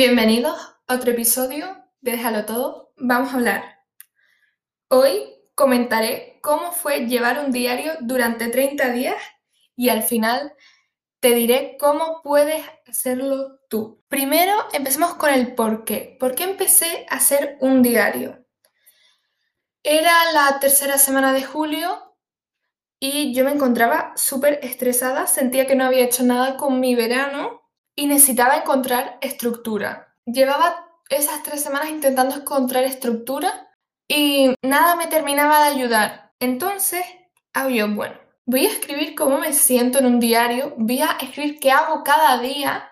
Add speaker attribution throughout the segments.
Speaker 1: Bienvenidos a otro episodio de Déjalo Todo. Vamos a hablar. Hoy comentaré cómo fue llevar un diario durante 30 días y al final te diré cómo puedes hacerlo tú. Primero empecemos con el por qué. ¿Por qué empecé a hacer un diario? Era la tercera semana de julio y yo me encontraba súper estresada, sentía que no había hecho nada con mi verano y necesitaba encontrar estructura. Llevaba esas tres semanas intentando encontrar estructura y nada me terminaba de ayudar. Entonces, había, bueno, voy a escribir cómo me siento en un diario, voy a escribir qué hago cada día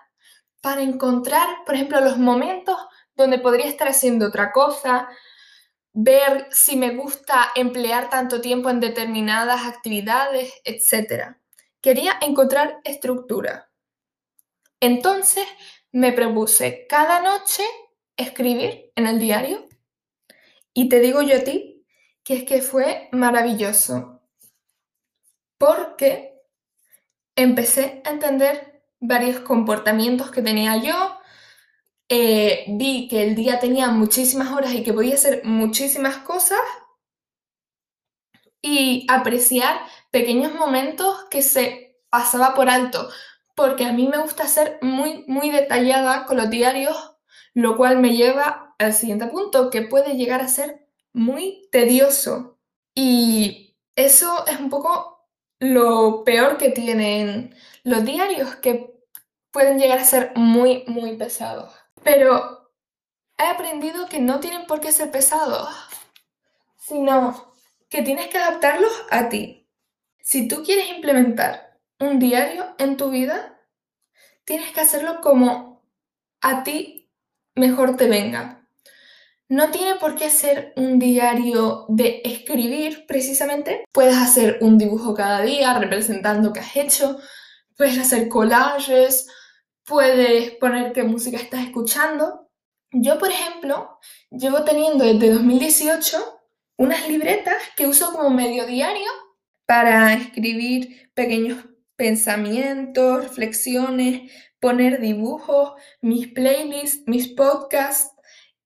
Speaker 1: para encontrar, por ejemplo, los momentos donde podría estar haciendo otra cosa, ver si me gusta emplear tanto tiempo en determinadas actividades, etc. Quería encontrar estructura. Entonces me propuse cada noche escribir en el diario. Y te digo yo a ti que es que fue maravilloso porque empecé a entender varios comportamientos que tenía yo, eh, vi que el día tenía muchísimas horas y que podía hacer muchísimas cosas y apreciar pequeños momentos que se pasaba por alto porque a mí me gusta ser muy, muy detallada con los diarios, lo cual me lleva al siguiente punto, que puede llegar a ser muy tedioso. Y eso es un poco lo peor que tienen los diarios, que pueden llegar a ser muy, muy pesados. Pero he aprendido que no tienen por qué ser pesados, sino que tienes que adaptarlos a ti. Si tú quieres implementar un diario en tu vida, tienes que hacerlo como a ti mejor te venga. No tiene por qué ser un diario de escribir precisamente. Puedes hacer un dibujo cada día representando qué has hecho. Puedes hacer collages. Puedes poner qué música estás escuchando. Yo, por ejemplo, llevo teniendo desde 2018 unas libretas que uso como medio diario para escribir pequeños pensamientos, reflexiones, poner dibujos, mis playlists, mis podcasts.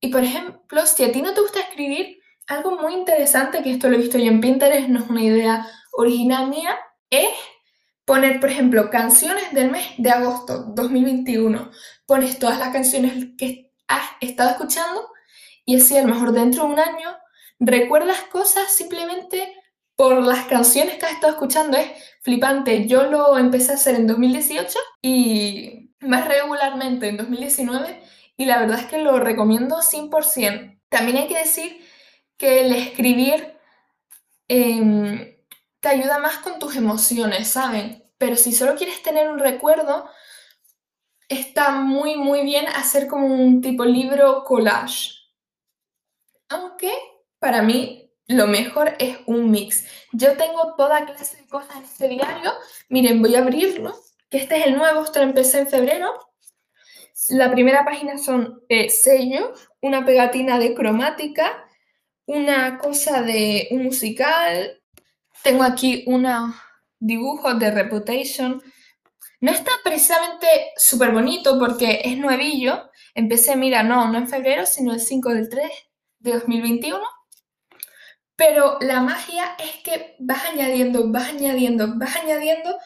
Speaker 1: Y por ejemplo, si a ti no te gusta escribir, algo muy interesante, que esto lo he visto yo en Pinterest, no es una idea original mía, es poner, por ejemplo, canciones del mes de agosto 2021. Pones todas las canciones que has estado escuchando y así a lo mejor dentro de un año recuerdas cosas simplemente por las canciones que has estado escuchando. Es flipante. Yo lo empecé a hacer en 2018 y más regularmente en 2019 y la verdad es que lo recomiendo 100%. También hay que decir que el escribir em, te ayuda más con tus emociones, ¿saben? Pero si solo quieres tener un recuerdo, está muy, muy bien hacer como un tipo libro collage. Aunque para mí lo mejor es un mix. Yo tengo toda clase de cosas en este diario. Miren, voy a abrirlo, que este es el nuevo, esto empecé en febrero. La primera página son eh, sellos, una pegatina de cromática, una cosa de un musical. Tengo aquí unos dibujos de Reputation. No está precisamente súper bonito porque es nuevillo. Empecé, mira, no, no en febrero, sino el 5 del 3 de 2021 pero la magia es que vas añadiendo, vas añadiendo, vas añadiendo.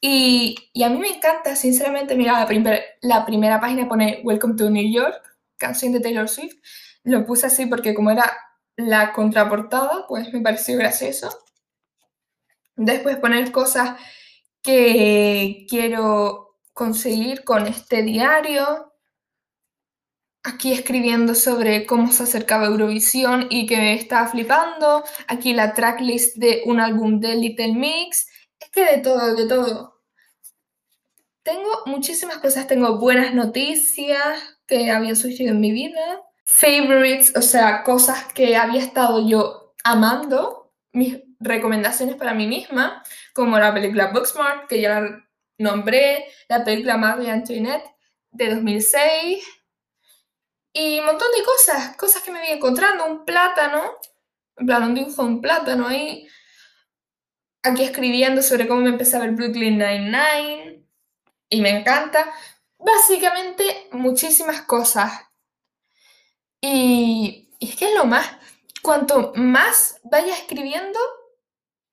Speaker 1: Y, a mí me encanta, sinceramente, mira, la, la primera página pone Welcome to New York, canción de Taylor Swift. Lo puse así porque como era la contraportada, pues me pareció gracioso. Después poner cosas que quiero conseguir con este diario aquí escribiendo sobre cómo se acercaba Eurovisión y que me estaba flipando. Aquí la tracklist de un álbum de Little Mix. Es que de todo, de todo. Tengo muchísimas cosas. Tengo buenas noticias que habían surgido en mi vida. Favorites, o sea, cosas que había estado yo amando. Mis recomendaciones para mí misma, como la película Booksmart, que ya la nombré, la película Marie Antoinette de 2006 y un montón de cosas, cosas que me vi encontrando, un plátano, en plan, un dibujo de un plátano ahí, aquí escribiendo sobre cómo me empecé a ver Brooklyn Nine-Nine, y me encanta. básicamente muchísimas cosas. Y, y es que es lo más, cuanto más vaya escribiendo,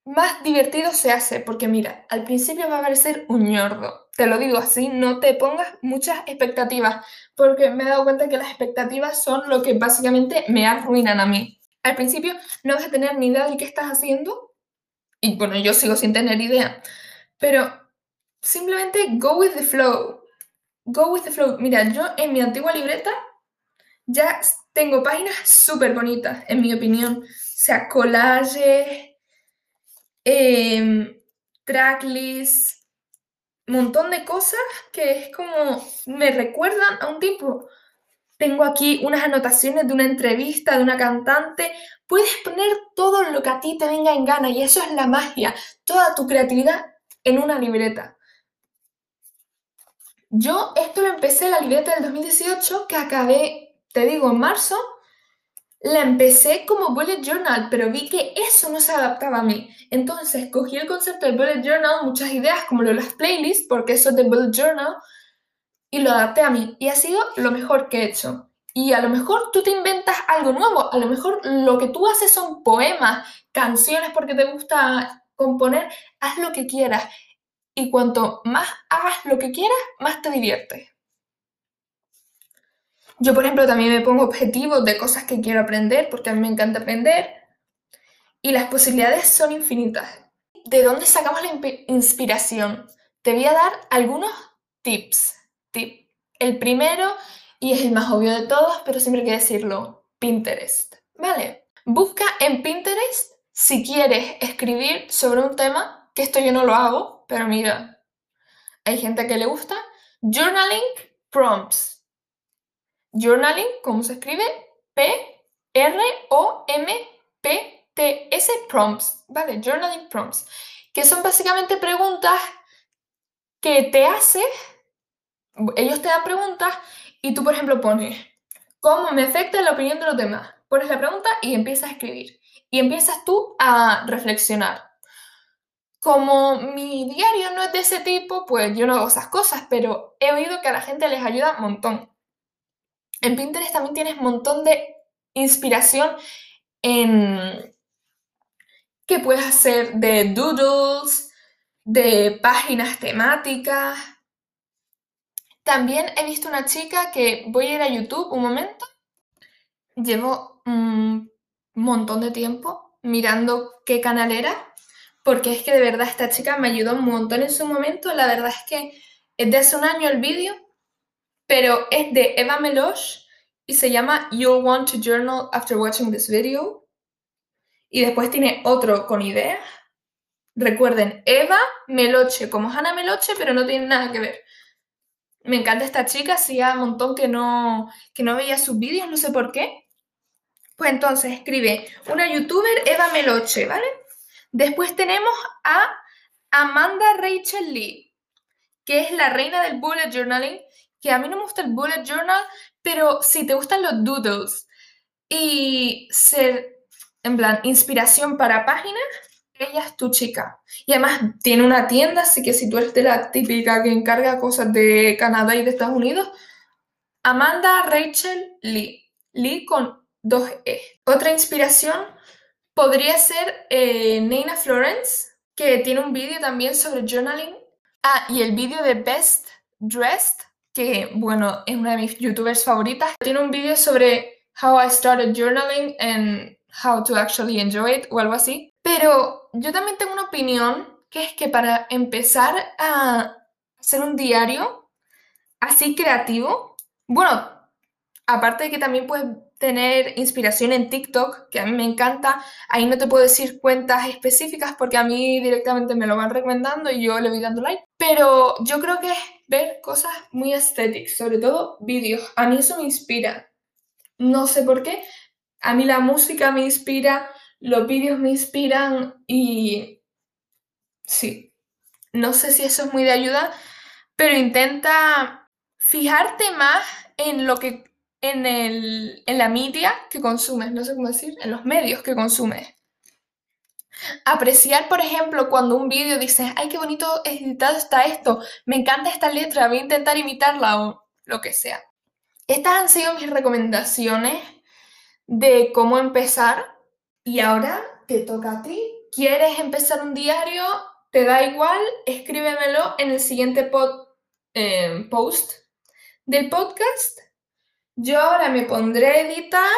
Speaker 1: más divertido se hace, porque mira, al principio va a parecer un ñordo, te lo digo así, no te pongas muchas expectativas, porque me he dado cuenta que las expectativas son lo que básicamente me arruinan a mí. Al principio no vas a tener ni idea de qué estás haciendo, y bueno, yo sigo sin tener idea, pero simplemente go with the flow. Go with the flow. Mira, yo en mi antigua libreta ya tengo páginas súper bonitas, en mi opinión. O sea, collages, eh, tracklist, montón de cosas que es como me recuerdan a un tipo. Tengo aquí unas anotaciones de una entrevista de una cantante. Puedes poner todo lo que a ti te venga en gana y eso es la magia, toda tu creatividad en una libreta. Yo esto lo empecé en la libreta del 2018 que acabé, te digo, en marzo la empecé como bullet journal, pero vi que eso no se adaptaba a mí. Entonces cogí el concepto del bullet journal, muchas ideas como lo las playlists, porque eso es de bullet journal, y lo adapté a mí. Y ha sido lo mejor que he hecho. Y a lo mejor tú te inventas algo nuevo, a lo mejor lo que tú haces son poemas, canciones porque te gusta componer, haz lo que quieras. Y cuanto más hagas lo que quieras, más te diviertes. Yo, por ejemplo, también me pongo objetivos de cosas que quiero aprender porque a mí me encanta aprender y las posibilidades son infinitas. ¿De dónde sacamos la inspiración? Te voy a dar algunos tips. Tip. El primero, y es el más obvio de todos, pero siempre hay que decirlo, Pinterest. ¿Vale? Busca en Pinterest si quieres escribir sobre un tema, que esto yo no lo hago, pero mira, hay gente que le gusta, journaling prompts Journaling, ¿cómo se escribe? P-R-O-M-P-T-S prompts, ¿vale? Journaling prompts, que son básicamente preguntas que te hace, ellos te dan preguntas y tú, por ejemplo, pones, ¿cómo me afecta la opinión de los demás? Pones la pregunta y empiezas a escribir. Y empiezas tú a reflexionar. Como mi diario no es de ese tipo, pues yo no hago esas cosas, pero he oído que a la gente les ayuda un montón. En Pinterest también tienes un montón de inspiración en qué puedes hacer de doodles, de páginas temáticas. También he visto una chica que voy a ir a YouTube un momento. Llevo un montón de tiempo mirando qué canal era, porque es que de verdad esta chica me ayudó un montón en su momento. La verdad es que es de hace un año el vídeo pero es de Eva Meloche y se llama You'll Want to Journal After Watching This Video. Y después tiene otro con ideas. Recuerden, Eva Meloche, como Hannah Meloche, pero no tiene nada que ver. Me encanta esta chica, hacía un montón que no, que no veía sus vídeos, no sé por qué. Pues entonces escribe una youtuber Eva Meloche, ¿vale? Después tenemos a Amanda Rachel Lee, que es la reina del bullet journaling que a mí no me gusta el bullet journal, pero si te gustan los doodles y ser, en plan, inspiración para páginas, ella es tu chica. Y además tiene una tienda, así que si tú eres de la típica que encarga cosas de Canadá y de Estados Unidos, Amanda Rachel Lee. Lee con dos E. Otra inspiración podría ser eh, Nina Florence, que tiene un vídeo también sobre journaling. Ah, y el vídeo de Best Dressed que, bueno, es una de mis youtubers favoritas. Tiene un vídeo sobre how I started journaling and how to actually enjoy it o algo así. Pero yo también tengo una opinión, que es que para empezar a hacer un diario así creativo, bueno, aparte de que también puedes tener inspiración en TikTok, que a mí me encanta. Ahí no te puedo decir cuentas específicas porque a mí directamente me lo van recomendando y yo le voy dando like. Pero yo creo que es ver cosas muy estéticas, sobre todo vídeos. A mí eso me inspira. No sé por qué. A mí la música me inspira, los vídeos me inspiran y sí. No sé si eso es muy de ayuda, pero intenta fijarte más en lo que en, el, en la media que consumes, no sé cómo decir, en los medios que consumes. Apreciar, por ejemplo, cuando un vídeo dices, ay, qué bonito editado está esto, me encanta esta letra, voy a intentar imitarla o lo que sea. Estas han sido mis recomendaciones de cómo empezar. Y ahora te toca a ti. ¿Quieres empezar un diario? ¿Te da igual? Escríbemelo en el siguiente eh, post del podcast. Yo ahora me pondré a editar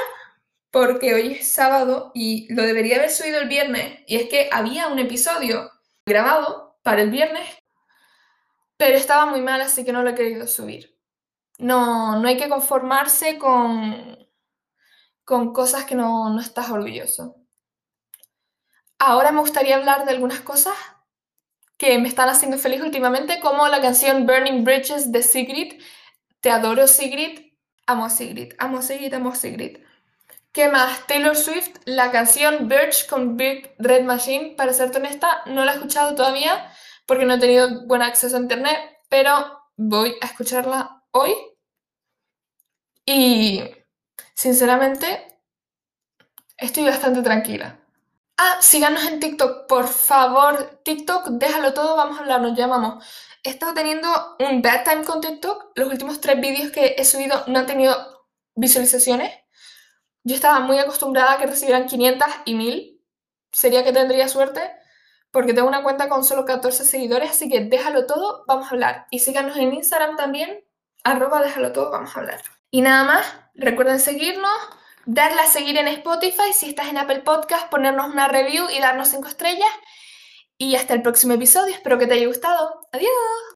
Speaker 1: porque hoy es sábado y lo debería haber subido el viernes. Y es que había un episodio grabado para el viernes, pero estaba muy mal, así que no lo he querido subir. No, no hay que conformarse con, con cosas que no, no estás orgulloso. Ahora me gustaría hablar de algunas cosas que me están haciendo feliz últimamente, como la canción Burning Bridges de Sigrid. Te adoro Sigrid, amo Sigrid, amo Sigrid, amo Sigrid. ¿Qué más? Taylor Swift, la canción Birch con Big Red Machine, para ser honesta, no la he escuchado todavía porque no he tenido buen acceso a internet, pero voy a escucharla hoy. Y sinceramente, estoy bastante tranquila. Ah, síganos en TikTok, por favor. TikTok, déjalo todo, vamos a hablar, nos llamamos. He estado teniendo un bad time con TikTok. Los últimos tres vídeos que he subido no han tenido visualizaciones. Yo estaba muy acostumbrada a que recibieran 500 y 1000. Sería que tendría suerte, porque tengo una cuenta con solo 14 seguidores, así que déjalo todo, vamos a hablar. Y síganos en Instagram también, arroba déjalo todo, vamos a hablar. Y nada más, recuerden seguirnos, darle a seguir en Spotify, si estás en Apple Podcast, ponernos una review y darnos 5 estrellas. Y hasta el próximo episodio, espero que te haya gustado. Adiós.